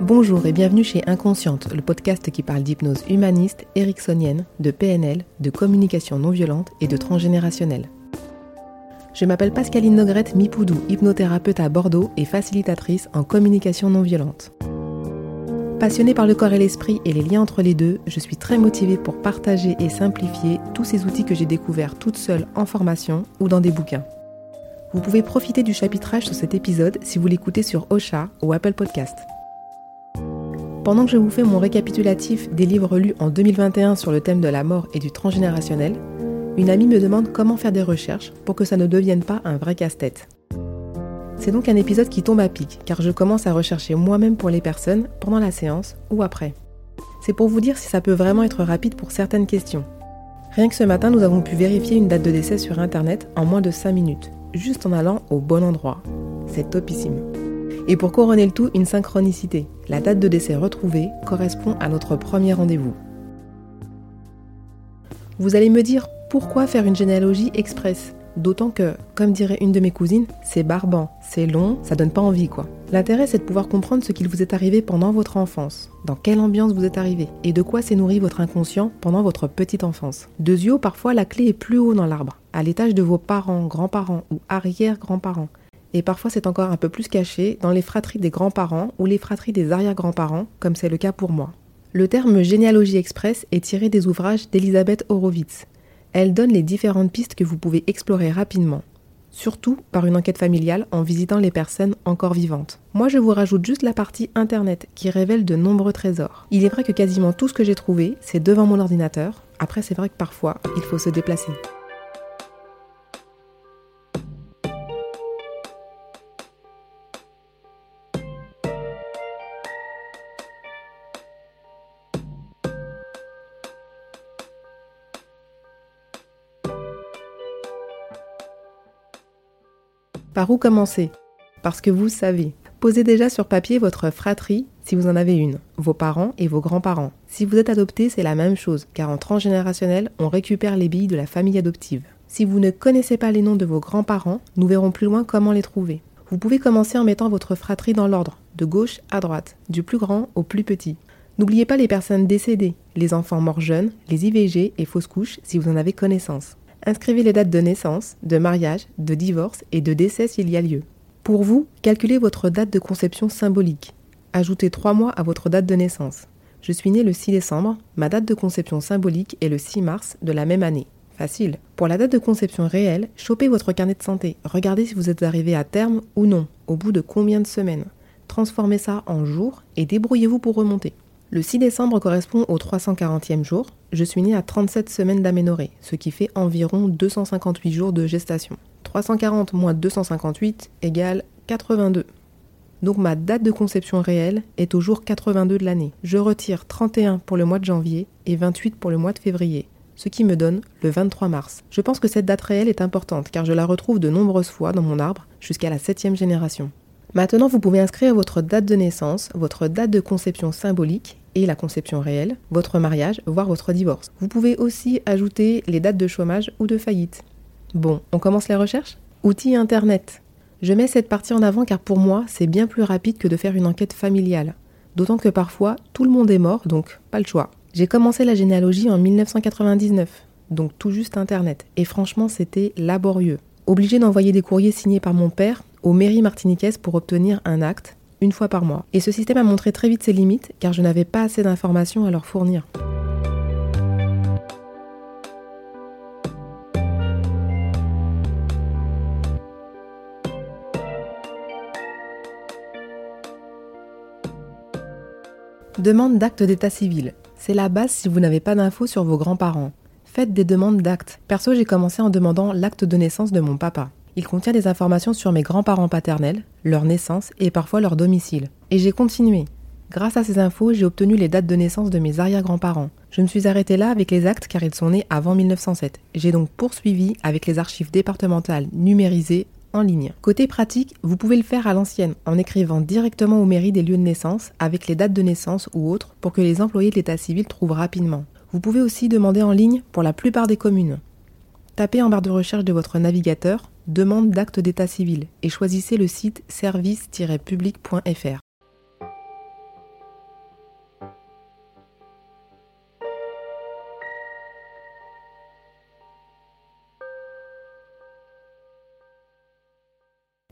Bonjour et bienvenue chez Inconsciente, le podcast qui parle d'hypnose humaniste, ericksonienne, de PNL, de communication non violente et de transgénérationnelle. Je m'appelle Pascaline Nogrette Mipoudou, hypnothérapeute à Bordeaux et facilitatrice en communication non violente. Passionnée par le corps et l'esprit et les liens entre les deux, je suis très motivée pour partager et simplifier tous ces outils que j'ai découverts toute seule en formation ou dans des bouquins. Vous pouvez profiter du chapitrage sur cet épisode si vous l'écoutez sur Ocha ou Apple Podcast. Pendant que je vous fais mon récapitulatif des livres lus en 2021 sur le thème de la mort et du transgénérationnel, une amie me demande comment faire des recherches pour que ça ne devienne pas un vrai casse-tête. C'est donc un épisode qui tombe à pic, car je commence à rechercher moi-même pour les personnes pendant la séance ou après. C'est pour vous dire si ça peut vraiment être rapide pour certaines questions. Rien que ce matin, nous avons pu vérifier une date de décès sur Internet en moins de 5 minutes, juste en allant au bon endroit. C'est topissime. Et pour couronner le tout, une synchronicité. La date de décès retrouvée correspond à notre premier rendez-vous. Vous allez me dire pourquoi faire une généalogie express? D'autant que, comme dirait une de mes cousines, c'est barbant, c'est long, ça donne pas envie quoi. L'intérêt c'est de pouvoir comprendre ce qu'il vous est arrivé pendant votre enfance, dans quelle ambiance vous êtes arrivé, et de quoi s'est nourri votre inconscient pendant votre petite enfance? De yeux, parfois la clé est plus haut dans l'arbre, à l'étage de vos parents, grands-parents ou arrière-grands-parents et parfois c'est encore un peu plus caché dans les fratries des grands-parents ou les fratries des arrière-grands-parents, comme c'est le cas pour moi. Le terme généalogie express est tiré des ouvrages d'Elisabeth Horowitz. Elle donne les différentes pistes que vous pouvez explorer rapidement, surtout par une enquête familiale en visitant les personnes encore vivantes. Moi je vous rajoute juste la partie internet qui révèle de nombreux trésors. Il est vrai que quasiment tout ce que j'ai trouvé, c'est devant mon ordinateur. Après c'est vrai que parfois, il faut se déplacer. Par où commencer? Parce que vous savez. Posez déjà sur papier votre fratrie si vous en avez une, vos parents et vos grands-parents. Si vous êtes adopté, c'est la même chose, car en transgénérationnel, on récupère les billes de la famille adoptive. Si vous ne connaissez pas les noms de vos grands-parents, nous verrons plus loin comment les trouver. Vous pouvez commencer en mettant votre fratrie dans l'ordre, de gauche à droite, du plus grand au plus petit. N'oubliez pas les personnes décédées, les enfants morts jeunes, les IVG et fausses couches si vous en avez connaissance. Inscrivez les dates de naissance, de mariage, de divorce et de décès s'il y a lieu. Pour vous, calculez votre date de conception symbolique. Ajoutez 3 mois à votre date de naissance. Je suis né le 6 décembre, ma date de conception symbolique est le 6 mars de la même année. Facile. Pour la date de conception réelle, chopez votre carnet de santé. Regardez si vous êtes arrivé à terme ou non, au bout de combien de semaines. Transformez ça en jours et débrouillez-vous pour remonter. Le 6 décembre correspond au 340e jour. Je suis née à 37 semaines d'aménorrhée, ce qui fait environ 258 jours de gestation. 340 moins 258 égale 82. Donc ma date de conception réelle est au jour 82 de l'année. Je retire 31 pour le mois de janvier et 28 pour le mois de février, ce qui me donne le 23 mars. Je pense que cette date réelle est importante car je la retrouve de nombreuses fois dans mon arbre jusqu'à la 7 génération. Maintenant, vous pouvez inscrire votre date de naissance, votre date de conception symbolique et la conception réelle, votre mariage, voire votre divorce. Vous pouvez aussi ajouter les dates de chômage ou de faillite. Bon, on commence les recherches? Outils Internet. Je mets cette partie en avant car pour moi, c'est bien plus rapide que de faire une enquête familiale. D'autant que parfois, tout le monde est mort, donc pas le choix. J'ai commencé la généalogie en 1999, donc tout juste Internet. Et franchement, c'était laborieux. Obligé d'envoyer des courriers signés par mon père aux mairies martiniquaises pour obtenir un acte, une fois par mois. Et ce système a montré très vite ses limites car je n'avais pas assez d'informations à leur fournir. Demande d'acte d'état civil. C'est la base si vous n'avez pas d'infos sur vos grands-parents. Faites des demandes d'actes. Perso, j'ai commencé en demandant l'acte de naissance de mon papa. Il contient des informations sur mes grands-parents paternels, leur naissance et parfois leur domicile. Et j'ai continué. Grâce à ces infos, j'ai obtenu les dates de naissance de mes arrière-grands-parents. Je me suis arrêtée là avec les actes car ils sont nés avant 1907. J'ai donc poursuivi avec les archives départementales numérisées en ligne. Côté pratique, vous pouvez le faire à l'ancienne en écrivant directement aux mairies des lieux de naissance avec les dates de naissance ou autres pour que les employés de l'état civil trouvent rapidement. Vous pouvez aussi demander en ligne pour la plupart des communes. Tapez en barre de recherche de votre navigateur Demande d'acte d'état civil et choisissez le site service-public.fr.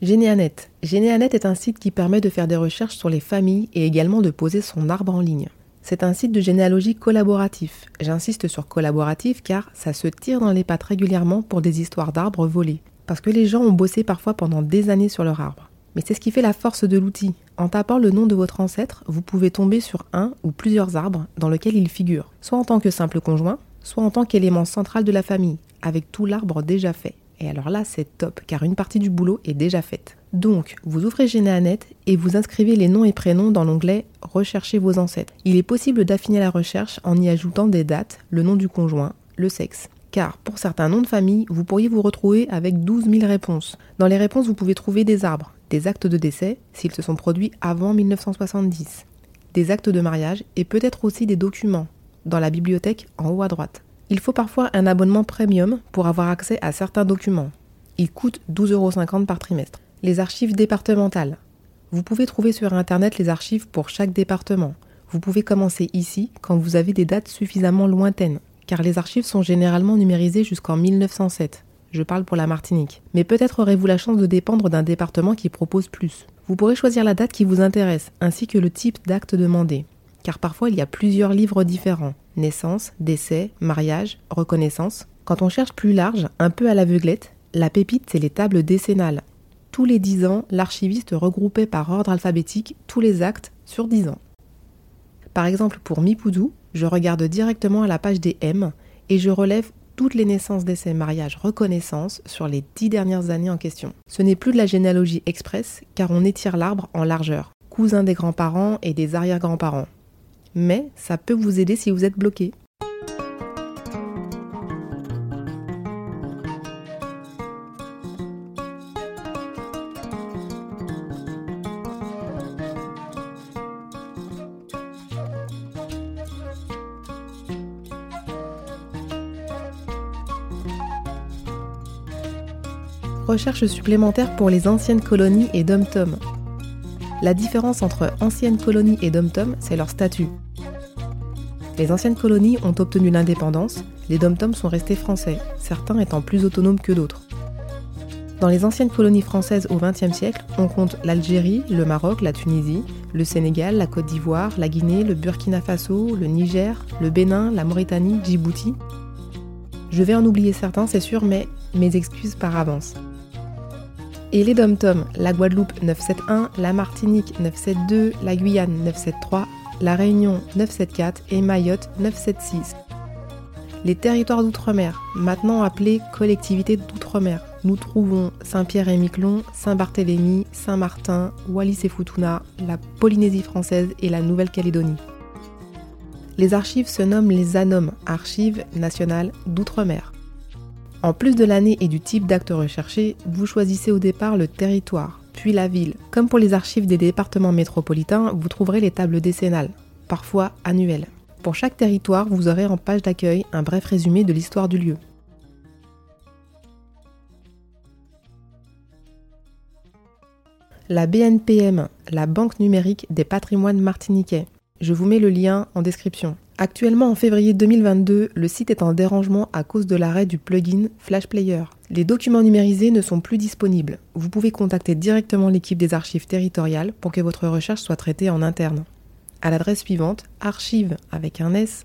Généanet. Généanet est un site qui permet de faire des recherches sur les familles et également de poser son arbre en ligne. C'est un site de généalogie collaboratif. J'insiste sur collaboratif car ça se tire dans les pattes régulièrement pour des histoires d'arbres volés. Parce que les gens ont bossé parfois pendant des années sur leur arbre. Mais c'est ce qui fait la force de l'outil. En tapant le nom de votre ancêtre, vous pouvez tomber sur un ou plusieurs arbres dans lesquels il figure, soit en tant que simple conjoint, soit en tant qu'élément central de la famille, avec tout l'arbre déjà fait. Et alors là, c'est top, car une partie du boulot est déjà faite. Donc, vous ouvrez Généanet et vous inscrivez les noms et prénoms dans l'onglet Rechercher vos ancêtres. Il est possible d'affiner la recherche en y ajoutant des dates, le nom du conjoint, le sexe. Car pour certains noms de famille, vous pourriez vous retrouver avec 12 000 réponses. Dans les réponses, vous pouvez trouver des arbres, des actes de décès, s'ils se sont produits avant 1970, des actes de mariage et peut-être aussi des documents, dans la bibliothèque en haut à droite. Il faut parfois un abonnement premium pour avoir accès à certains documents. Il coûte 12,50€ par trimestre. Les archives départementales. Vous pouvez trouver sur Internet les archives pour chaque département. Vous pouvez commencer ici quand vous avez des dates suffisamment lointaines, car les archives sont généralement numérisées jusqu'en 1907. Je parle pour la Martinique. Mais peut-être aurez-vous la chance de dépendre d'un département qui propose plus. Vous pourrez choisir la date qui vous intéresse, ainsi que le type d'acte demandé car parfois il y a plusieurs livres différents. Naissance, décès, mariage, reconnaissance. Quand on cherche plus large, un peu à l'aveuglette, la pépite, c'est les tables décennales. Tous les dix ans, l'archiviste regroupait par ordre alphabétique tous les actes sur dix ans. Par exemple, pour Mipoudou, je regarde directement à la page des M et je relève toutes les naissances, décès, mariages, reconnaissances sur les dix dernières années en question. Ce n'est plus de la généalogie express car on étire l'arbre en largeur, cousin des grands-parents et des arrière-grands-parents mais ça peut vous aider si vous êtes bloqué. Recherche supplémentaire pour les anciennes colonies et dom-tom. La différence entre anciennes colonies et dom-tom, c'est leur statut. Les anciennes colonies ont obtenu l'indépendance, les dom-toms sont restés français, certains étant plus autonomes que d'autres. Dans les anciennes colonies françaises au XXe siècle, on compte l'Algérie, le Maroc, la Tunisie, le Sénégal, la Côte d'Ivoire, la Guinée, le Burkina Faso, le Niger, le Bénin, la Mauritanie, Djibouti. Je vais en oublier certains, c'est sûr, mais mes excuses par avance. Et les dom-toms, la Guadeloupe 971, la Martinique 972, la Guyane 973, la Réunion 974 et Mayotte 976. Les territoires d'outre-mer, maintenant appelés collectivités d'outre-mer, nous trouvons Saint-Pierre et Miquelon, Saint-Barthélemy, Saint-Martin, Wallis et Futuna, la Polynésie française et la Nouvelle-Calédonie. Les archives se nomment les ANOM, Archives nationales d'outre-mer. En plus de l'année et du type d'acte recherché, vous choisissez au départ le territoire, puis la ville. Comme pour les archives des départements métropolitains, vous trouverez les tables décennales, parfois annuelles. Pour chaque territoire, vous aurez en page d'accueil un bref résumé de l'histoire du lieu. La BNPM, la Banque numérique des patrimoines martiniquais. Je vous mets le lien en description. Actuellement, en février 2022, le site est en dérangement à cause de l'arrêt du plugin Flash Player. Les documents numérisés ne sont plus disponibles. Vous pouvez contacter directement l'équipe des archives territoriales pour que votre recherche soit traitée en interne. À l'adresse suivante, archive avec un s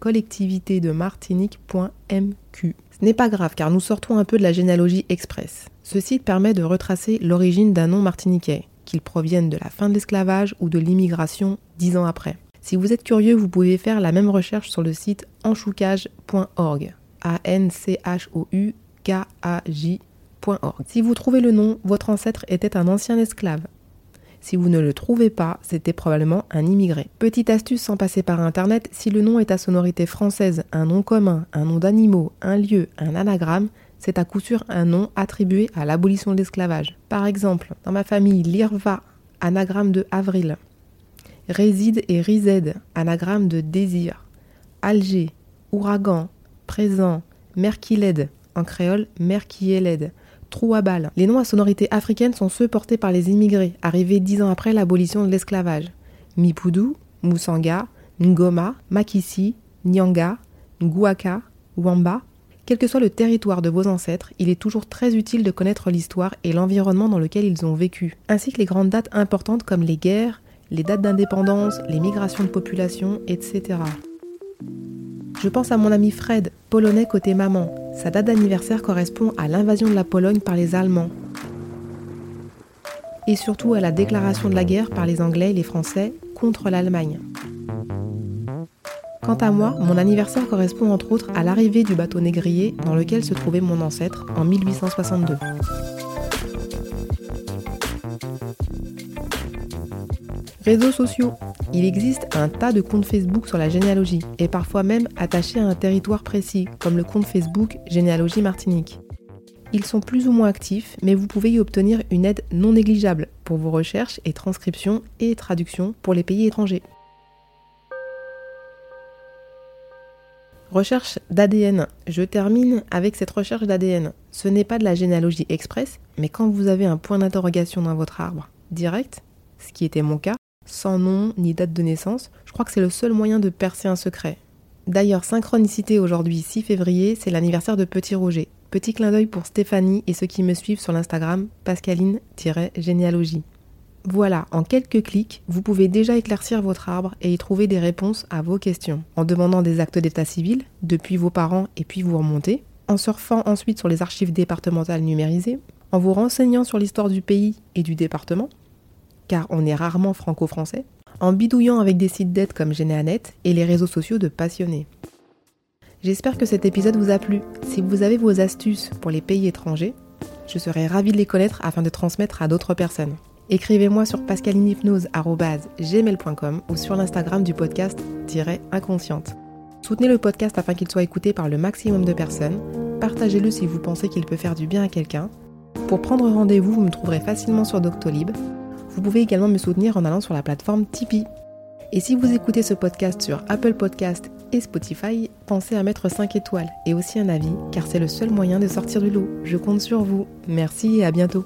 collectivitédemartinique.mq. Ce n'est pas grave car nous sortons un peu de la généalogie express. Ce site permet de retracer l'origine d'un nom martiniquais, qu'il provienne de la fin de l'esclavage ou de l'immigration dix ans après. Si vous êtes curieux, vous pouvez faire la même recherche sur le site enchoucage.org. Si vous trouvez le nom, votre ancêtre était un ancien esclave. Si vous ne le trouvez pas, c'était probablement un immigré. Petite astuce sans passer par Internet, si le nom est à sonorité française, un nom commun, un nom d'animaux, un lieu, un anagramme, c'est à coup sûr un nom attribué à l'abolition de l'esclavage. Par exemple, dans ma famille, Lirva, anagramme de avril, Réside et Rized, anagramme de désir. Alger, ouragan, présent, merkiled, en créole merkieled, trou à balle. Les noms à sonorité africaine sont ceux portés par les immigrés, arrivés dix ans après l'abolition de l'esclavage. Mipoudou, Moussanga, Ngoma, Makissi, Nyanga, Nguaka, Wamba, Quel que soit le territoire de vos ancêtres, il est toujours très utile de connaître l'histoire et l'environnement dans lequel ils ont vécu, ainsi que les grandes dates importantes comme les guerres, les dates d'indépendance, les migrations de population, etc. Je pense à mon ami Fred, polonais côté maman. Sa date d'anniversaire correspond à l'invasion de la Pologne par les Allemands. Et surtout à la déclaration de la guerre par les Anglais et les Français contre l'Allemagne. Quant à moi, mon anniversaire correspond entre autres à l'arrivée du bateau négrier dans lequel se trouvait mon ancêtre en 1862. Réseaux sociaux. Il existe un tas de comptes Facebook sur la généalogie et parfois même attachés à un territoire précis, comme le compte Facebook Généalogie Martinique. Ils sont plus ou moins actifs, mais vous pouvez y obtenir une aide non négligeable pour vos recherches et transcriptions et traductions pour les pays étrangers. Recherche d'ADN. Je termine avec cette recherche d'ADN. Ce n'est pas de la généalogie express, mais quand vous avez un point d'interrogation dans votre arbre direct, ce qui était mon cas, sans nom ni date de naissance, je crois que c'est le seul moyen de percer un secret. D'ailleurs, synchronicité aujourd'hui 6 février, c'est l'anniversaire de Petit Roger. Petit clin d'œil pour Stéphanie et ceux qui me suivent sur l'Instagram pascaline-généalogie. Voilà, en quelques clics, vous pouvez déjà éclaircir votre arbre et y trouver des réponses à vos questions, en demandant des actes d'état civil, depuis vos parents et puis vous remontez, en surfant ensuite sur les archives départementales numérisées, en vous renseignant sur l'histoire du pays et du département, car on est rarement franco-français, en bidouillant avec des sites d'aide comme Généanet et les réseaux sociaux de passionnés. J'espère que cet épisode vous a plu. Si vous avez vos astuces pour les pays étrangers, je serais ravie de les connaître afin de transmettre à d'autres personnes. Écrivez-moi sur pascalinhypnose.gmail.com ou sur l'Instagram du podcast-inconsciente. Soutenez le podcast afin qu'il soit écouté par le maximum de personnes. Partagez-le si vous pensez qu'il peut faire du bien à quelqu'un. Pour prendre rendez-vous, vous me trouverez facilement sur Doctolib. Vous pouvez également me soutenir en allant sur la plateforme Tipeee. Et si vous écoutez ce podcast sur Apple Podcast et Spotify, pensez à mettre 5 étoiles et aussi un avis, car c'est le seul moyen de sortir du lot. Je compte sur vous. Merci et à bientôt.